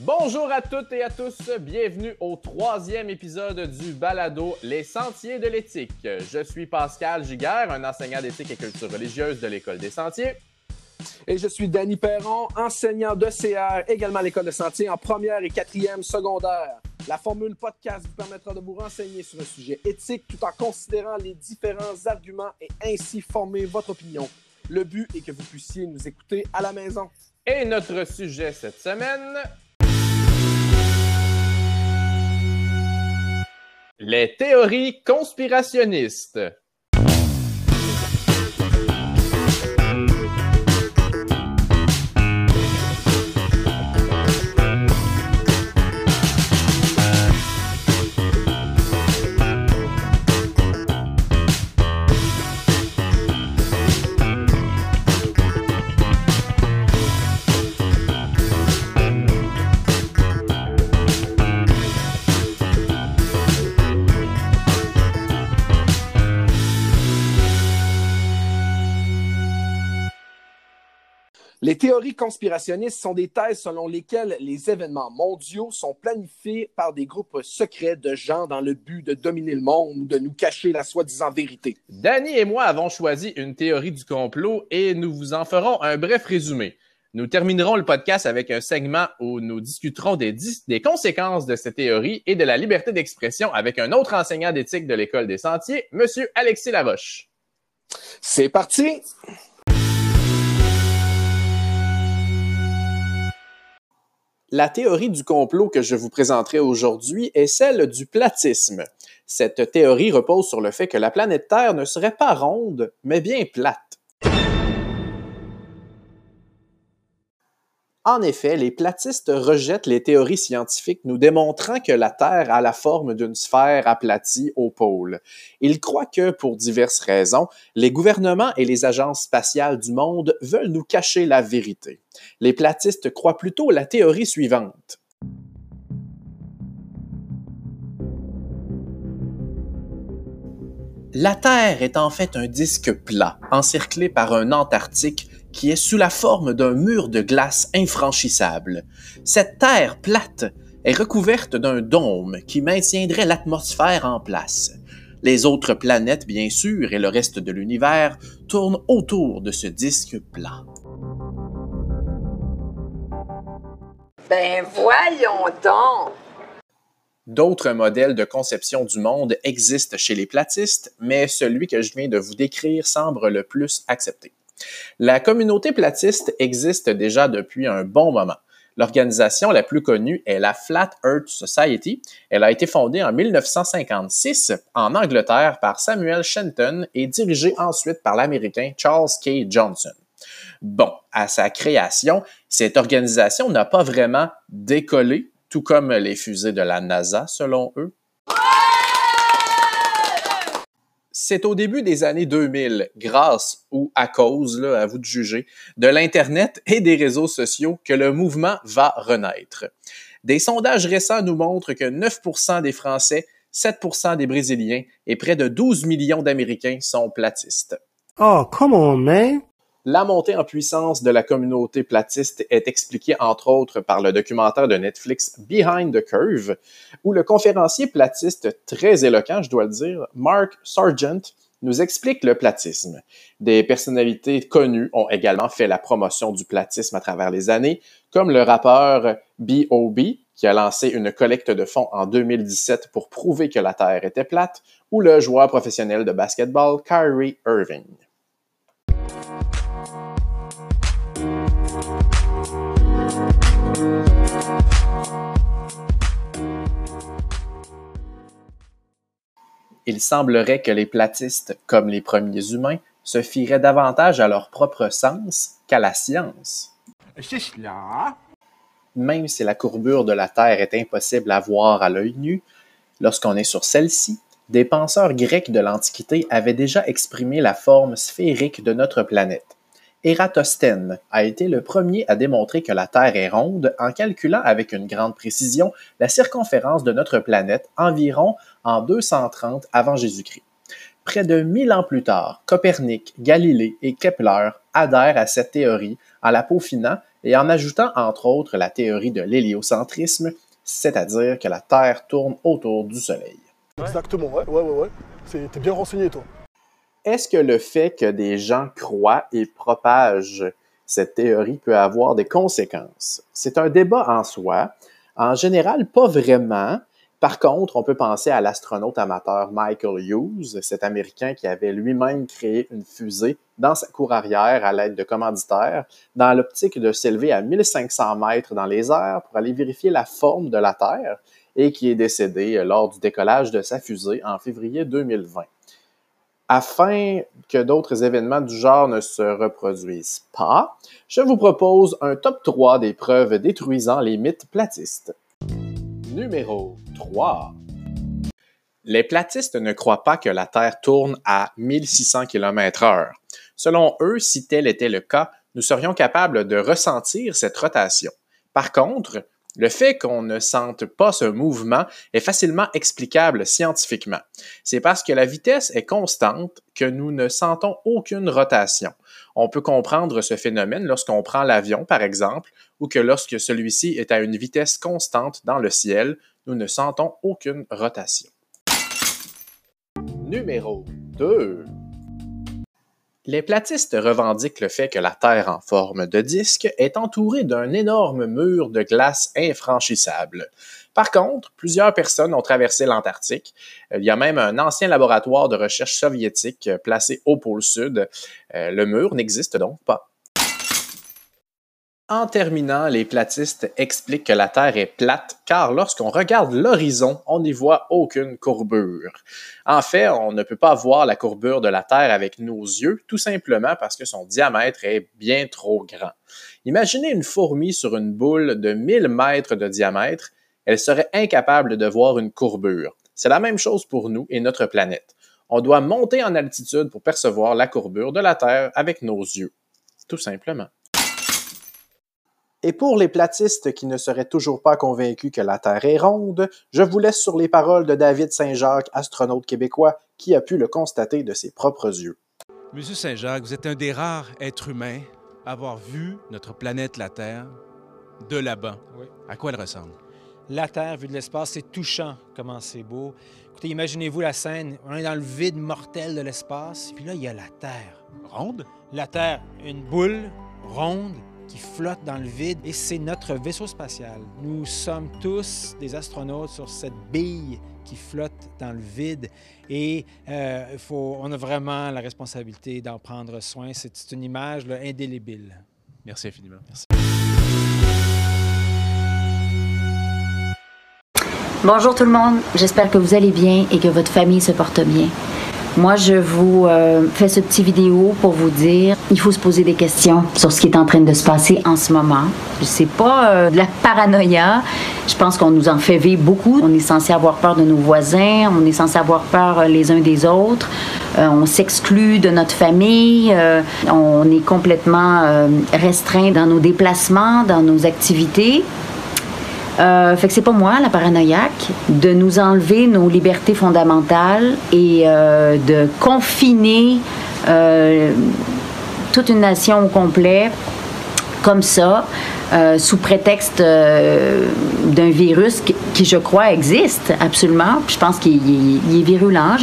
Bonjour à toutes et à tous, bienvenue au troisième épisode du balado Les Sentiers de l'éthique. Je suis Pascal Giguère, un enseignant d'éthique et culture religieuse de l'École des Sentiers. Et je suis Danny Perron, enseignant de CR, également à l'École des Sentiers en première et quatrième secondaire. La formule podcast vous permettra de vous renseigner sur un sujet éthique tout en considérant les différents arguments et ainsi former votre opinion. Le but est que vous puissiez nous écouter à la maison. Et notre sujet cette semaine, Les théories conspirationnistes. Les théories conspirationnistes sont des thèses selon lesquelles les événements mondiaux sont planifiés par des groupes secrets de gens dans le but de dominer le monde ou de nous cacher la soi-disant vérité. Danny et moi avons choisi une théorie du complot et nous vous en ferons un bref résumé. Nous terminerons le podcast avec un segment où nous discuterons des, des conséquences de cette théorie et de la liberté d'expression avec un autre enseignant d'éthique de l'École des Sentiers, Monsieur Alexis Laroche. C'est parti! La théorie du complot que je vous présenterai aujourd'hui est celle du platisme. Cette théorie repose sur le fait que la planète Terre ne serait pas ronde, mais bien plate. En effet, les platistes rejettent les théories scientifiques nous démontrant que la Terre a la forme d'une sphère aplatie au pôle. Ils croient que, pour diverses raisons, les gouvernements et les agences spatiales du monde veulent nous cacher la vérité. Les platistes croient plutôt la théorie suivante. La Terre est en fait un disque plat, encerclé par un Antarctique qui est sous la forme d'un mur de glace infranchissable. Cette Terre plate est recouverte d'un dôme qui maintiendrait l'atmosphère en place. Les autres planètes, bien sûr, et le reste de l'univers tournent autour de ce disque plat. Ben voyons donc! D'autres modèles de conception du monde existent chez les platistes, mais celui que je viens de vous décrire semble le plus accepté. La communauté platiste existe déjà depuis un bon moment. L'organisation la plus connue est la Flat Earth Society. Elle a été fondée en 1956 en Angleterre par Samuel Shenton et dirigée ensuite par l'Américain Charles K. Johnson. Bon, à sa création, cette organisation n'a pas vraiment décollé, tout comme les fusées de la NASA, selon eux. C'est au début des années 2000, grâce ou à cause, là, à vous de juger, de l'Internet et des réseaux sociaux que le mouvement va renaître. Des sondages récents nous montrent que 9% des Français, 7% des Brésiliens et près de 12 millions d'Américains sont platistes. Oh, come on, man! La montée en puissance de la communauté platiste est expliquée entre autres par le documentaire de Netflix Behind the Curve, où le conférencier platiste très éloquent, je dois le dire, Mark Sargent, nous explique le platisme. Des personnalités connues ont également fait la promotion du platisme à travers les années, comme le rappeur B.O.B., qui a lancé une collecte de fonds en 2017 pour prouver que la Terre était plate, ou le joueur professionnel de basketball Kyrie Irving. Il semblerait que les platistes, comme les premiers humains, se fieraient davantage à leur propre sens qu'à la science. C'est cela. Même si la courbure de la Terre est impossible à voir à l'œil nu, lorsqu'on est sur celle-ci, des penseurs grecs de l'Antiquité avaient déjà exprimé la forme sphérique de notre planète. Ératosthène a été le premier à démontrer que la Terre est ronde en calculant avec une grande précision la circonférence de notre planète environ en 230 avant Jésus-Christ. Près de mille ans plus tard, Copernic, Galilée et Kepler adhèrent à cette théorie en la peaufinant et en ajoutant entre autres la théorie de l'héliocentrisme, c'est-à-dire que la Terre tourne autour du Soleil. Exactement, ouais, ouais, ouais, ouais. T'es bien renseigné, toi. Est-ce que le fait que des gens croient et propagent cette théorie peut avoir des conséquences? C'est un débat en soi. En général, pas vraiment, par contre, on peut penser à l'astronaute amateur Michael Hughes, cet Américain qui avait lui-même créé une fusée dans sa cour arrière à l'aide de commanditaires, dans l'optique de s'élever à 1500 mètres dans les airs pour aller vérifier la forme de la Terre et qui est décédé lors du décollage de sa fusée en février 2020. Afin que d'autres événements du genre ne se reproduisent pas, je vous propose un top 3 des preuves détruisant les mythes platistes. Numéro 3. Les platistes ne croient pas que la Terre tourne à 1600 km/h. Selon eux, si tel était le cas, nous serions capables de ressentir cette rotation. Par contre, le fait qu'on ne sente pas ce mouvement est facilement explicable scientifiquement. C'est parce que la vitesse est constante que nous ne sentons aucune rotation. On peut comprendre ce phénomène lorsqu'on prend l'avion, par exemple, ou que lorsque celui-ci est à une vitesse constante dans le ciel, nous ne sentons aucune rotation. Numéro 2. Les platistes revendiquent le fait que la Terre en forme de disque est entourée d'un énorme mur de glace infranchissable. Par contre, plusieurs personnes ont traversé l'Antarctique. Il y a même un ancien laboratoire de recherche soviétique placé au pôle sud. Euh, le mur n'existe donc pas. En terminant, les platistes expliquent que la Terre est plate car lorsqu'on regarde l'horizon, on n'y voit aucune courbure. En fait, on ne peut pas voir la courbure de la Terre avec nos yeux, tout simplement parce que son diamètre est bien trop grand. Imaginez une fourmi sur une boule de 1000 mètres de diamètre, elle serait incapable de voir une courbure. C'est la même chose pour nous et notre planète. On doit monter en altitude pour percevoir la courbure de la Terre avec nos yeux. Tout simplement. Et pour les platistes qui ne seraient toujours pas convaincus que la Terre est ronde, je vous laisse sur les paroles de David Saint-Jacques, astronaute québécois, qui a pu le constater de ses propres yeux. Monsieur Saint-Jacques, vous êtes un des rares êtres humains à avoir vu notre planète, la Terre, de là-bas. À quoi elle ressemble? La Terre, vue de l'espace, c'est touchant comment c'est beau. Écoutez, imaginez-vous la scène, on est dans le vide mortel de l'espace, puis là, il y a la Terre. Ronde? La Terre, une boule ronde qui flotte dans le vide et c'est notre vaisseau spatial. Nous sommes tous des astronautes sur cette bille qui flotte dans le vide et euh, faut, on a vraiment la responsabilité d'en prendre soin. C'est une image là, indélébile. Merci infiniment. Merci. Bonjour tout le monde, j'espère que vous allez bien et que votre famille se porte bien. Moi, je vous euh, fais ce petit vidéo pour vous dire, il faut se poser des questions sur ce qui est en train de se passer en ce moment. C'est pas euh, de la paranoïa. Je pense qu'on nous en fait vivre beaucoup. On est censé avoir peur de nos voisins, on est censé avoir peur euh, les uns des autres. on s'exclut de notre famille. on est complètement restreint dans nos déplacements, dans nos activités. Euh, fait que c'est pas moi, la paranoïaque, de nous enlever nos libertés fondamentales et euh, de confiner euh, toute une nation au complet comme ça, sous prétexte d'un virus qui, je crois, existe absolument. je pense qu'il est, virulent,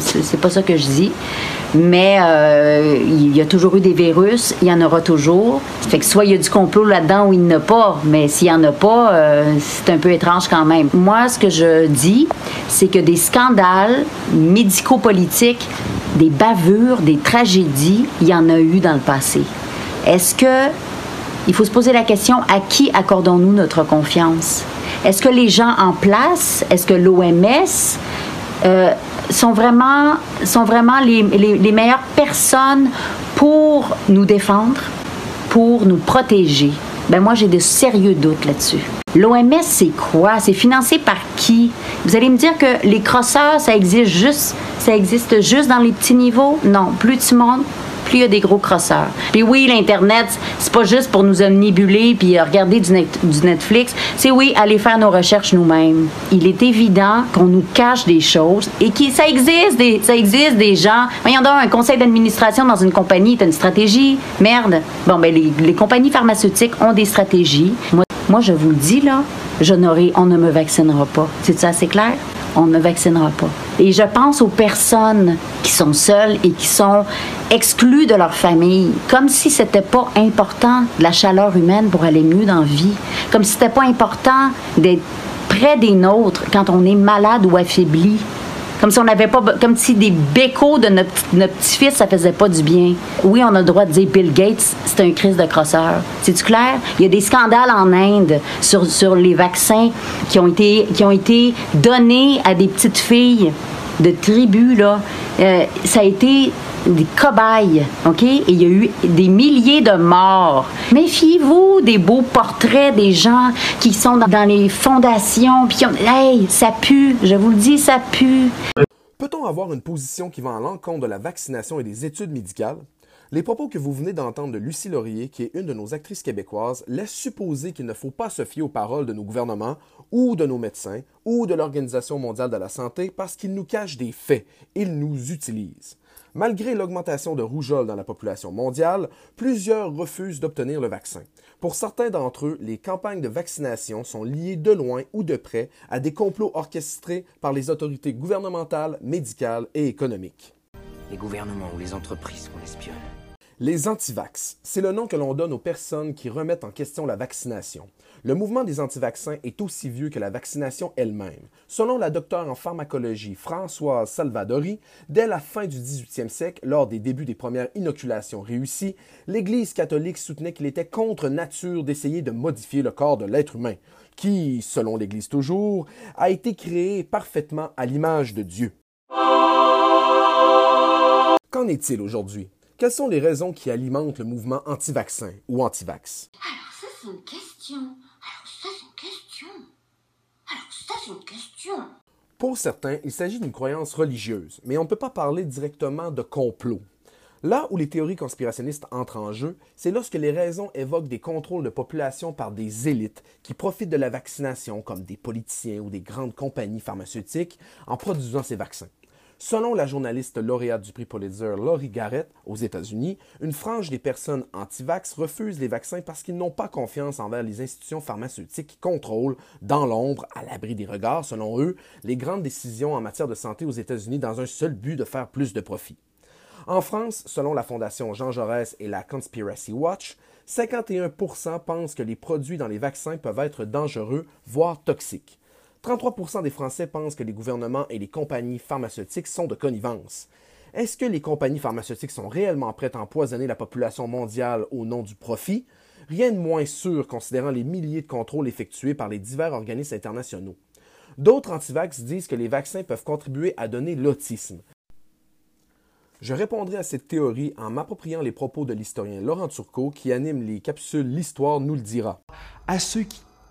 c'est pas ça que je dis. Mais euh, il y a toujours eu des virus, il y en aura toujours. Fait que soit il y a du complot là-dedans ou il n'y en a pas, mais s'il n'y en a pas, euh, c'est un peu étrange quand même. Moi, ce que je dis, c'est que des scandales médico-politiques, des bavures, des tragédies, il y en a eu dans le passé. Est-ce que il faut se poser la question à qui accordons-nous notre confiance? Est-ce que les gens en place, est-ce que l'OMS euh, sont vraiment, sont vraiment les, les, meilleures personnes pour nous défendre, pour nous protéger. Ben moi, j'ai de sérieux doutes là-dessus. L'OMS, c'est quoi? C'est financé par qui? Vous allez me dire que les crosseurs, ça existe juste, ça existe juste dans les petits niveaux? Non. Plus tu montes, plus il y a des gros crosseurs. Puis oui, l'Internet, c'est pas juste pour nous omnibuler puis euh, regarder du, Netflix. C'est oui, aller faire nos recherches nous-mêmes. Il est évident qu'on nous cache des choses et que ça existe des, ça existe des gens. Voyons donc, un conseil d'administration dans une compagnie, t'as une stratégie. Merde. Bon, ben, les, compagnies pharmaceutiques ont des stratégies. Moi, moi, je vous le dis, là, je on ne me vaccinera pas. C'est ça assez clair? On ne vaccinera pas. Et je pense aux personnes qui sont seules et qui sont exclues de leur famille, comme si c'était pas important la chaleur humaine pour aller mieux dans la vie, comme si c'était pas important d'être près des nôtres quand on est malade ou affaibli. Comme si on n'avait pas, comme si des bécots de notre, notre petit-fils, ça faisait pas du bien. Oui, on a le droit de dire Bill Gates, c'est un crise de crosseur. C'est-tu clair? Il y a des scandales en Inde sur, sur les vaccins qui ont été, qui ont été donnés à des petites filles de tribus, là. Euh, ça a été des cobayes, OK? Et il y a eu des milliers de morts. Méfiez-vous des beaux portraits des gens qui sont dans, les fondations, puis. Hey, ça pue, je vous le dis, ça pue. Peut-on avoir une position qui va à l'encontre de la vaccination et des études médicales? Les propos que vous venez d'entendre de Lucie Laurier, qui est une de nos actrices québécoises, laissent supposer qu'il ne faut pas se fier aux paroles de nos gouvernements ou de nos médecins ou de l'Organisation mondiale de la santé parce qu'ils nous cachent des faits, ils nous utilisent. Malgré l'augmentation de rougeole dans la population mondiale, plusieurs refusent d'obtenir le vaccin. Pour certains d'entre eux, les campagnes de vaccination sont liées de loin ou de près à des complots orchestrés par les autorités gouvernementales, médicales et économiques. Les gouvernements ou les entreprises qu'on espionne. Les antivax, c'est le nom que l'on donne aux personnes qui remettent en question la vaccination. Le mouvement des antivaccins est aussi vieux que la vaccination elle-même. Selon la docteure en pharmacologie Françoise Salvadori, dès la fin du 18e siècle, lors des débuts des premières inoculations réussies, l'Église catholique soutenait qu'il était contre nature d'essayer de modifier le corps de l'être humain, qui, selon l'Église toujours, a été créé parfaitement à l'image de Dieu. Qu'en est-il aujourd'hui? Quelles sont les raisons qui alimentent le mouvement anti-vaccin ou anti-vax? Alors ça, c'est une question. Alors ça, c'est une question. Alors ça, c'est une question. Pour certains, il s'agit d'une croyance religieuse, mais on ne peut pas parler directement de complot. Là où les théories conspirationnistes entrent en jeu, c'est lorsque les raisons évoquent des contrôles de population par des élites qui profitent de la vaccination, comme des politiciens ou des grandes compagnies pharmaceutiques, en produisant ces vaccins. Selon la journaliste lauréate du prix Pulitzer Laurie Garrett aux États-Unis, une frange des personnes anti-vax refusent les vaccins parce qu'ils n'ont pas confiance envers les institutions pharmaceutiques qui contrôlent, dans l'ombre, à l'abri des regards, selon eux, les grandes décisions en matière de santé aux États-Unis dans un seul but de faire plus de profit. En France, selon la Fondation Jean Jaurès et la Conspiracy Watch, 51% pensent que les produits dans les vaccins peuvent être dangereux, voire toxiques. 33% des Français pensent que les gouvernements et les compagnies pharmaceutiques sont de connivence. Est-ce que les compagnies pharmaceutiques sont réellement prêtes à empoisonner la population mondiale au nom du profit? Rien de moins sûr considérant les milliers de contrôles effectués par les divers organismes internationaux. D'autres antivax disent que les vaccins peuvent contribuer à donner l'autisme. Je répondrai à cette théorie en m'appropriant les propos de l'historien Laurent Turcot qui anime les capsules L'Histoire nous le dira.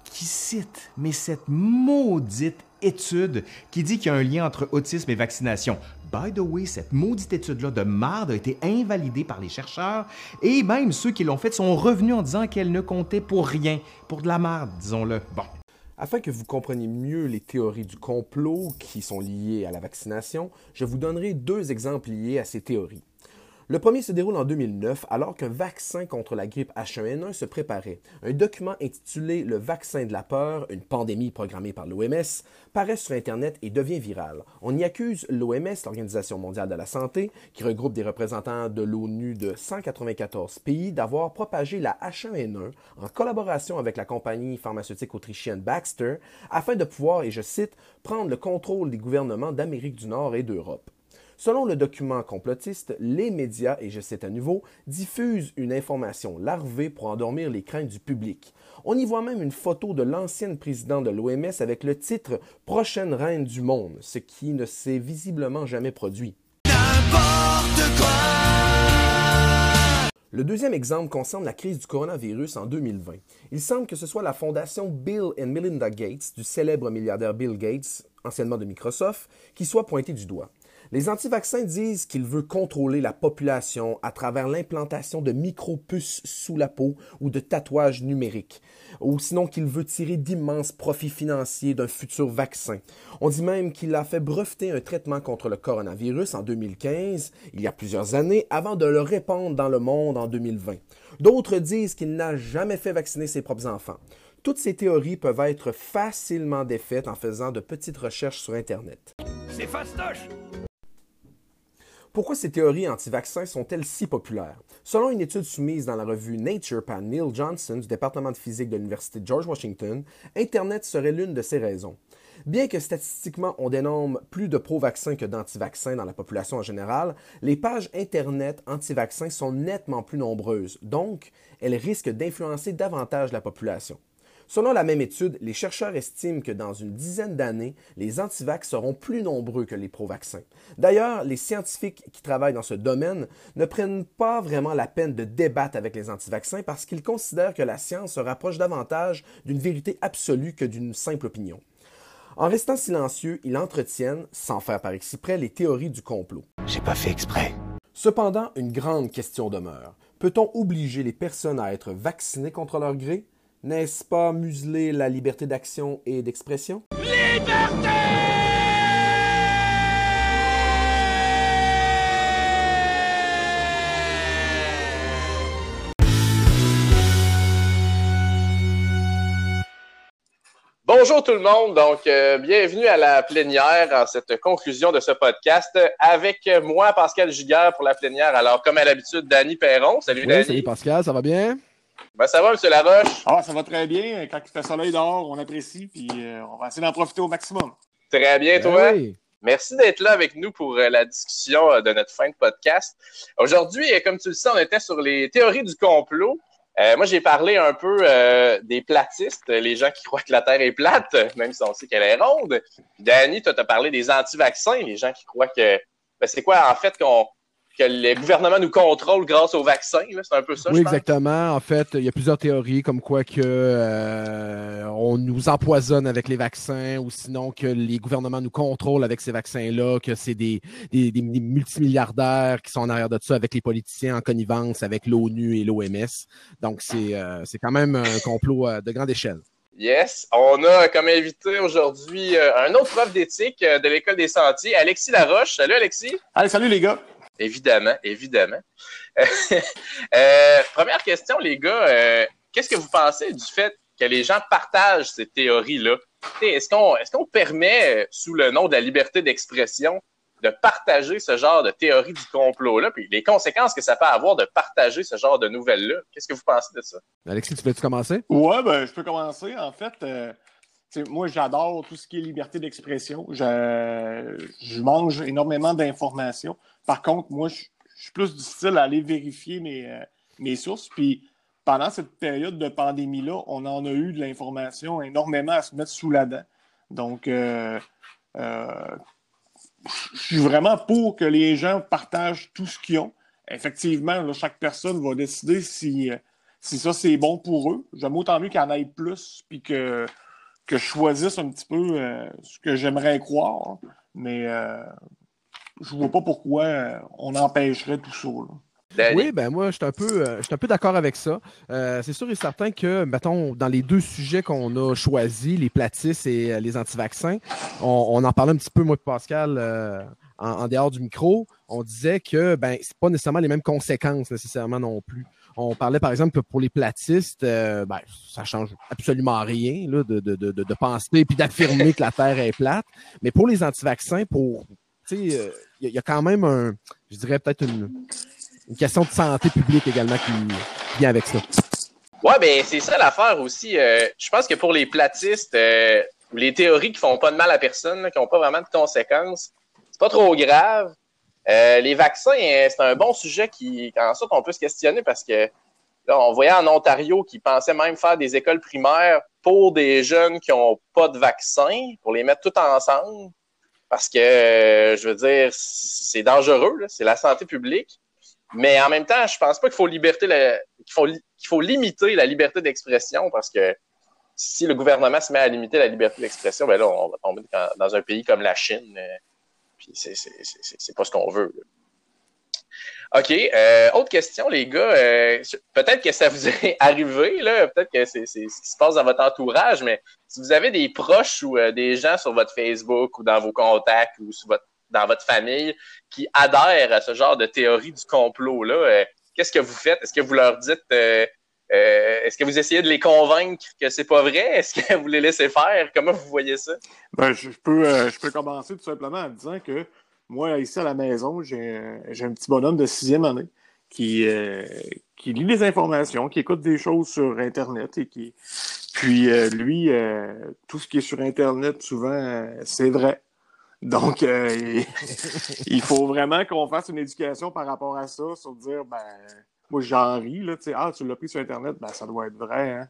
Qui cite, mais cette maudite étude qui dit qu'il y a un lien entre autisme et vaccination. By the way, cette maudite étude-là de marde a été invalidée par les chercheurs et même ceux qui l'ont faite sont revenus en disant qu'elle ne comptait pour rien, pour de la marde, disons-le. Bon. Afin que vous compreniez mieux les théories du complot qui sont liées à la vaccination, je vous donnerai deux exemples liés à ces théories. Le premier se déroule en 2009 alors qu'un vaccin contre la grippe H1N1 se préparait. Un document intitulé Le vaccin de la peur, une pandémie programmée par l'OMS, paraît sur Internet et devient viral. On y accuse l'OMS, l'Organisation mondiale de la santé, qui regroupe des représentants de l'ONU de 194 pays, d'avoir propagé la H1N1 en collaboration avec la compagnie pharmaceutique autrichienne Baxter afin de pouvoir, et je cite, prendre le contrôle des gouvernements d'Amérique du Nord et d'Europe. Selon le document complotiste, les médias, et je cite à nouveau, diffusent une information larvée pour endormir les craintes du public. On y voit même une photo de l'ancienne présidente de l'OMS avec le titre Prochaine reine du monde, ce qui ne s'est visiblement jamais produit. Le deuxième exemple concerne la crise du coronavirus en 2020. Il semble que ce soit la fondation Bill and Melinda Gates, du célèbre milliardaire Bill Gates, anciennement de Microsoft, qui soit pointée du doigt. Les anti-vaccins disent qu'il veut contrôler la population à travers l'implantation de micro-puces sous la peau ou de tatouages numériques, ou sinon qu'il veut tirer d'immenses profits financiers d'un futur vaccin. On dit même qu'il a fait breveter un traitement contre le coronavirus en 2015, il y a plusieurs années, avant de le répandre dans le monde en 2020. D'autres disent qu'il n'a jamais fait vacciner ses propres enfants. Toutes ces théories peuvent être facilement défaites en faisant de petites recherches sur Internet. C'est fastoche pourquoi ces théories anti-vaccins sont-elles si populaires? Selon une étude soumise dans la revue Nature par Neil Johnson du département de physique de l'Université George Washington, Internet serait l'une de ces raisons. Bien que statistiquement on dénombre plus de pro-vaccins que d'anti-vaccins dans la population en général, les pages Internet anti-vaccins sont nettement plus nombreuses, donc elles risquent d'influencer davantage la population. Selon la même étude, les chercheurs estiment que dans une dizaine d'années, les antivax seront plus nombreux que les pro-vaccins. D'ailleurs, les scientifiques qui travaillent dans ce domaine ne prennent pas vraiment la peine de débattre avec les antivaccins parce qu'ils considèrent que la science se rapproche davantage d'une vérité absolue que d'une simple opinion. En restant silencieux, ils entretiennent, sans faire par exprès, les théories du complot. J'ai pas fait exprès. Cependant, une grande question demeure. Peut-on obliger les personnes à être vaccinées contre leur gré? N'est-ce pas museler la liberté d'action et d'expression? Liberté Bonjour tout le monde, donc euh, bienvenue à la plénière en cette conclusion de ce podcast avec moi Pascal Giguère pour la plénière. Alors comme à l'habitude, Danny Perron. Salut Oui, Danny. salut Pascal, ça va bien? Ben, ça va, M. Laroche? Ah, ça va très bien. Quand il fait soleil dehors, on apprécie, puis euh, on va essayer d'en profiter au maximum. Très bien, Ben toi? oui. Merci d'être là avec nous pour euh, la discussion euh, de notre fin de podcast. Aujourd'hui, euh, comme tu le sais, on était sur les théories du complot. Euh, moi, j'ai parlé un peu euh, des platistes, les gens qui croient que la Terre est plate, même si on sait qu'elle est ronde. Danny, toi, tu as parlé des anti-vaccins, les gens qui croient que. Ben, c'est quoi, en fait, qu'on que le gouvernement nous contrôle grâce aux vaccins? là? C'est un peu ça, Oui, je pense. exactement. En fait, il y a plusieurs théories comme quoi que euh, on nous empoisonne avec les vaccins ou sinon que les gouvernements nous contrôlent avec ces vaccins-là, que c'est des, des, des multimilliardaires qui sont en arrière de ça avec les politiciens en connivence avec l'ONU et l'OMS. Donc, c'est euh, c'est quand même un complot euh, de grande échelle. Yes. On a comme invité aujourd'hui un autre prof d'éthique de l'École des Sentiers, Alexis Laroche. Salut, Alexis. Allez, salut les gars. Évidemment, évidemment. Euh, première question, les gars. euh, Qu'est-ce que vous pensez du fait que les gens partagent ces théories-là? Est-ce qu'on est qu'on permet, euh, sous le nom de la liberté d'expression, de partager ce genre de théorie du complot-là, puis les conséquences que ça peut avoir de partager ce genre de nouvelles-là? Qu'est-ce que vous pensez de ça? Alexis, tu veux-tu commencer? Ouais, ben, je peux commencer. En fait, euh, moi, j'adore tout ce qui est liberté d'expression. Je, je mange énormément d'informations. Par contre, moi, je, suis plus difficile à aller vérifier mes, euh, mes sources. Puis, pendant cette période de pandémie-là, on en a eu de l'information énormément à se mettre sous la dent. Donc, euh, euh, je suis vraiment pour que les gens partagent tout ce qu'ils ont. Effectivement, chaque personne va décider si, si ça c'est bon pour eux. J'aime autant mieux qu'il en ait plus, puis que, que je choisisse un petit peu ce que j'aimerais croire. Mais je vois pas pourquoi euh, on empêcherait tout ça. là. Oui, ben moi, je suis un peu, euh, je suis un peu d'accord avec ça. Euh, c'est sûr et certain que, mettons, dans les deux sujets qu'on a choisis, les platistes et euh, les anti-vaccins, on, on en parlait un petit peu, moi et Pascal, euh, en, en dehors du micro. On disait que ben, c'est pas nécessairement les mêmes conséquences nécessairement non plus. On parlait par exemple que pour les platistes, euh, ben, ça change absolument rien là, de, de, de, de- de penser et d'affirmer que la Terre est plate. Mais pour les anti-vaccins, pour il y, a- il y a quand même un, je dirais peut-être une, question de santé publique également qui vient avec ça. Ouais, ben c'est ça l'affaire aussi. Euh, je pense que pour les platistes, euh, les théories qui font pas de mal à personne, qui n'ont pas vraiment de conséquences, c'est pas trop grave. Euh, les vaccins, euh, c'est un bon sujet qui, en sorte, on peut se questionner parce que on voyait en Ontario qu'ils pensaient même faire des écoles primaires pour des jeunes qui ont pas de vaccin, pour les mettre tout ensemble. Parce que, euh, je veux dire, c'est dangereux, c'est la santé publique. Mais en même temps, je pense pas qu'il faut faut, limiter la liberté d'expression parce que si le gouvernement se met à limiter la liberté d'expression, ben là, on va tomber dans, dans un pays comme la Chine euh, Puis c'est pas ce qu'on veut. OK. Euh, autre question, les gars. Euh, peut-être que ça vous est arrivé, là. Peut-être que c'est ce qui se passe dans votre entourage, mais si vous avez des proches ou euh, des gens sur votre Facebook ou dans vos contacts ou votre, dans votre famille qui adhèrent à ce genre de théorie du complot-là, qu'est-ce que vous faites? Est-ce que vous leur dites Est-ce que vous essayez de les convaincre que c'est pas vrai? Est-ce que vous les laissez faire? Comment vous voyez ça? Ben, je, peux, je peux commencer tout simplement en disant que moi, ici à la maison, j'ai un petit bonhomme de sixième année qui, euh, qui lit des informations, qui écoute des choses sur Internet et qui. Puis euh, lui, euh, tout ce qui est sur Internet, souvent, c'est vrai. Donc, il faut vraiment qu'on fasse une éducation par rapport à ça, sur dire, ben, moi j'en ris, là, tu sais, ah, tu l'as pris sur Internet, ben ça doit être vrai, hein.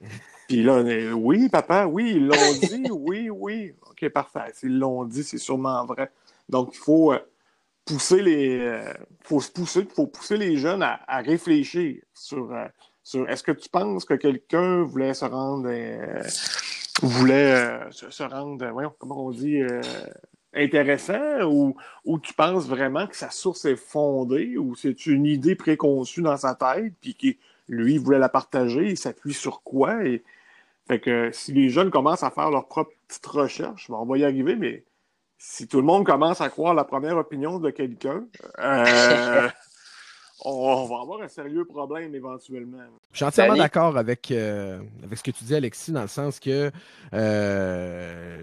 Puis là, oui, papa, oui, ils l'ont dit, oui, oui. OK, parfait. S'ils l'ont dit, c'est sûrement vrai. Donc, il faut euh, pousser les. Euh, faut se pousser, faut pousser les jeunes à, réfléchir sur, euh, sur est-ce que tu penses que quelqu'un voulait se rendre voulait se, rendre, voyons, comment on dit, intéressant ou, ou, tu penses vraiment que sa source est fondée ou c'est une idée préconçue dans sa tête puis que lui voulait la partager, il s'appuie sur quoi et fait que si les jeunes commencent à faire leur propre petite recherche, on va y arriver, mais si tout le monde commence à croire la première opinion de quelqu'un, euh, on, va avoir un sérieux problème éventuellement. Je suis entièrement d'accord avec, euh, avec ce que tu dis, Alexis, dans le sens que euh,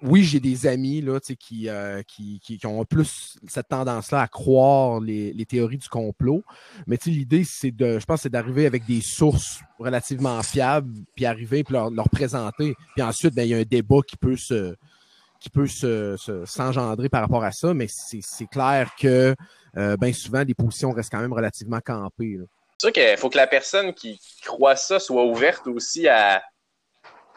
oui, j'ai des amis là, qui, qui, qui, ont plus cette tendance-là à croire les, théories du complot. Mais l'idée, c'est de, je pense, c'est d'arriver avec des sources relativement fiables, puis arriver, puis leur, leur présenter. Puis ensuite, ben, il y a un débat qui peut se, qui peut s'engendrer se, par rapport à ça, mais c'est clair que euh, bien souvent, les positions restent quand même relativement campées. C'est sûr qu'il faut que la personne qui croit ça soit ouverte aussi à.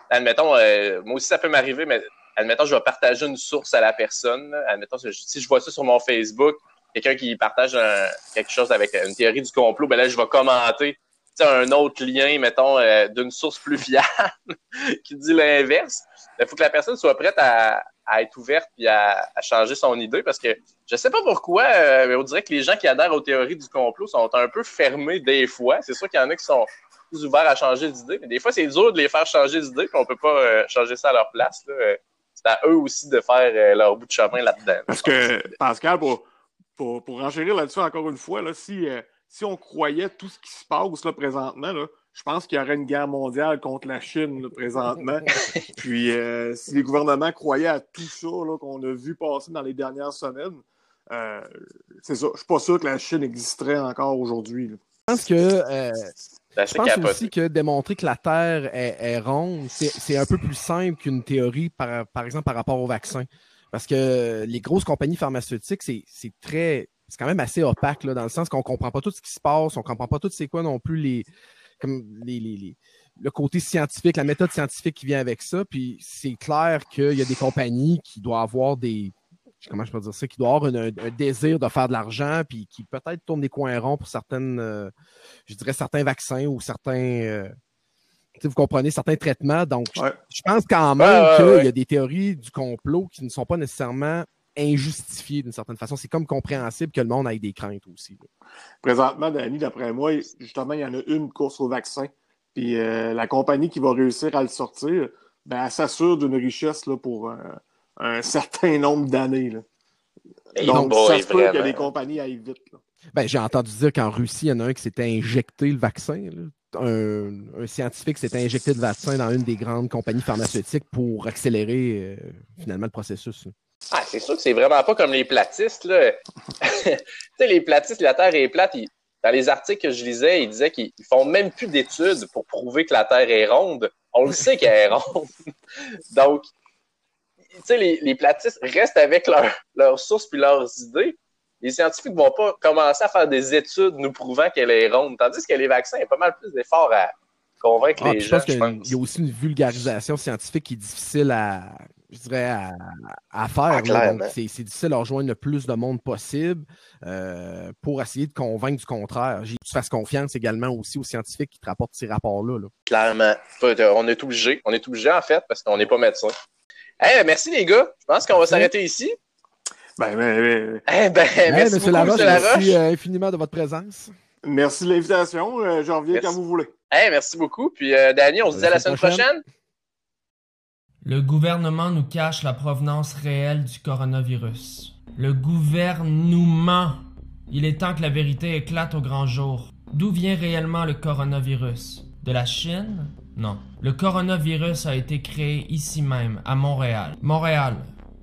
Admettons, euh, moi aussi ça peut m'arriver, mais admettons, je vais partager une source à la personne. Admettons, si je vois ça sur mon Facebook, quelqu'un qui partage quelque chose avec une théorie du complot, ben là, je vais commenter un autre lien, mettons, euh, d'une source plus fiable qui dit l'inverse. Il faut que la personne soit prête à, être ouverte et à, changer son idée parce que je sais pas pourquoi, euh, mais on dirait que les gens qui adhèrent aux théories du complot sont un peu fermés des fois. C'est sûr qu'il y en a qui sont plus ouverts à changer d'idée, mais des fois, c'est dur de les faire changer d'idée et on peut pas euh, changer ça à leur place. C'est à eux aussi de faire leur bout de chemin là-dedans. Parce que, Pascal, pour, pour, pour enchérir là-dessus encore une fois, là, si si on croyait tout ce qui se passe là, présentement, là, je pense qu'il y aurait une guerre mondiale contre la Chine présentement. Puis euh, si les gouvernements croyaient à tout ça qu'on a vu passer dans les dernières semaines, euh, c'est ça. Je suis pas sûr que la Chine existerait encore aujourd'hui. Je pense que euh, je pense aussi que démontrer que la Terre est, ronde, c'est un peu plus simple qu'une théorie, par, par exemple, par rapport au vaccin. Parce que les grosses compagnies pharmaceutiques, c'est très c'est quand même assez opaque, là, dans le sens qu'on ne comprend pas tout ce qui se passe, on ne comprend pas tout c'est quoi non plus les, comme les, le côté scientifique, la méthode scientifique qui vient avec ça. Puis c'est clair qu'il y a des compagnies qui doivent avoir des. Comment je peux dire ça? Qui doivent avoir un, désir de faire de l'argent, puis qui peut-être tournent des coins ronds pour certaines, euh, je dirais, certains vaccins ou certains. Euh, vous comprenez, certains traitements. Donc, je, pense quand même qu'il y a des théories du complot qui ne sont pas nécessairement injustifié d'une certaine façon. C'est comme compréhensible que le monde ait des craintes aussi. Présentement, Danny, d'après moi, justement, il y en a une course au vaccin. Puis euh, la compagnie qui va réussir à le sortir, ben, elle s'assure d'une richesse là, pour un certain nombre d'années. Donc, ça se peut que les compagnies aillent vite. Ben, j'ai entendu dire qu'en Russie, il y en a un qui s'était injecté le vaccin. Un, scientifique s'était injecté le vaccin dans une des grandes compagnies pharmaceutiques pour accélérer euh, finalement le processus. Ah, c'est sûr que c'est vraiment pas comme les platistes. Là. tu sais, les platistes, la Terre est plate. dans les articles que je lisais, ils disaient qu'ils font même plus d'études pour prouver que la Terre est ronde. On le sait qu'elle est ronde. Donc, tu sais, les, les, platistes restent avec leurs sources puis leurs idées. Les scientifiques vont pas commencer à faire des études nous prouvant qu'elle est ronde. Tandis que les vaccins, il y a pas mal plus d'efforts à convaincre ah, les gens. Il y a aussi une vulgarisation scientifique qui est difficile à, je dirais, à, faire. Ah, c'est difficile de rejoindre le plus de monde possible euh, pour essayer de convaincre du contraire. Tu fasses confiance également aussi aux scientifiques qui te rapportent ces rapports-là. Clairement. On est obligé. On est obligé, en fait, parce qu'on n'est pas médecin. merci, les gars. Je pense qu'on va s'arrêter ici. Ben, ben, ben, eh ben merci beaucoup, Laroche, Laroche. Merci euh, infiniment de votre présence. Merci de l'invitation. Euh, je reviens Merci. quand vous voulez. Eh, merci beaucoup. Puis, euh, Danny, on se dit à la semaine prochaine. Le gouvernement nous cache la provenance réelle du coronavirus. Le gouvernement. Il est temps que la vérité éclate au grand jour. D'où vient réellement le coronavirus? De la Chine? Non. Le coronavirus a été créé ici même, à Montréal. Montréal.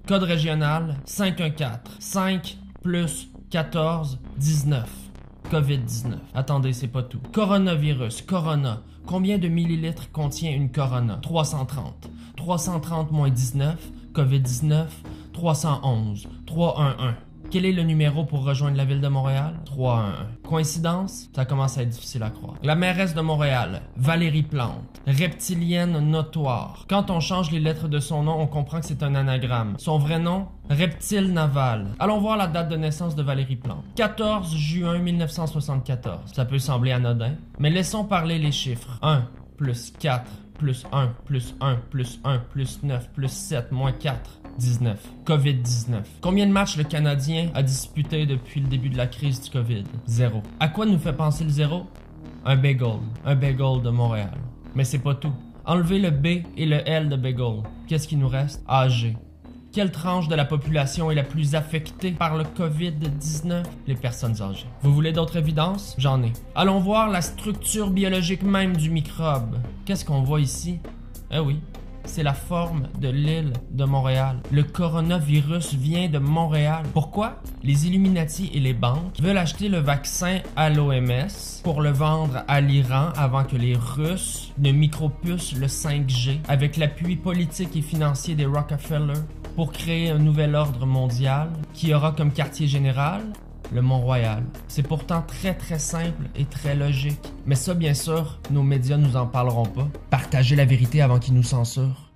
Code régional 514 5 plus 14 19. COVID-19. Attendez, c'est pas tout. Coronavirus, corona. Combien de millilitres contient une corona? 330. 330 moins 19, COVID-19, 311, 311. Quel est le numéro pour rejoindre la ville de Montréal? 311. Coïncidence? Ça commence à être difficile à croire. La mairesse de Montréal, Valérie Plante, reptilienne notoire. Quand on change les lettres de son nom, on comprend que c'est un anagramme. Son vrai nom? Reptile Naval. Allons voir la date de naissance de Valérie Plante. 14 juin 1974. Ça peut sembler anodin, mais laissons parler les chiffres. 1 plus 4 plus 1 plus 1 plus 1 plus 9 plus 7 moins 4. 19. COVID-19. Combien de matchs le Canadien a disputé depuis le début de la crise du COVID? Zéro. À quoi nous fait penser le zéro? Un bagel. Un bagel de Montréal. Mais c'est pas tout. Enlevez le B et le L de bagel. Qu'est-ce qui nous reste? AG. Quelle tranche de la population est la plus affectée par le COVID-19? Les personnes âgées. Vous voulez d'autres évidences? J'en ai. Allons voir la structure biologique même du microbe. Qu'est-ce qu'on voit ici? Eh oui, c'est la forme de l'île de Montréal. Le coronavirus vient de Montréal. Pourquoi? Les Illuminati et les banques veulent acheter le vaccin à l'OMS pour le vendre à l'Iran avant que les Russes ne micropucent le 5G avec l'appui politique et financier des Rockefeller pour créer un nouvel ordre mondial qui aura comme quartier général le Mont-Royal. C'est pourtant très très simple et très logique. Mais ça, bien sûr, nos médias nous en parleront pas. Partagez la vérité avant qu'ils nous censurent.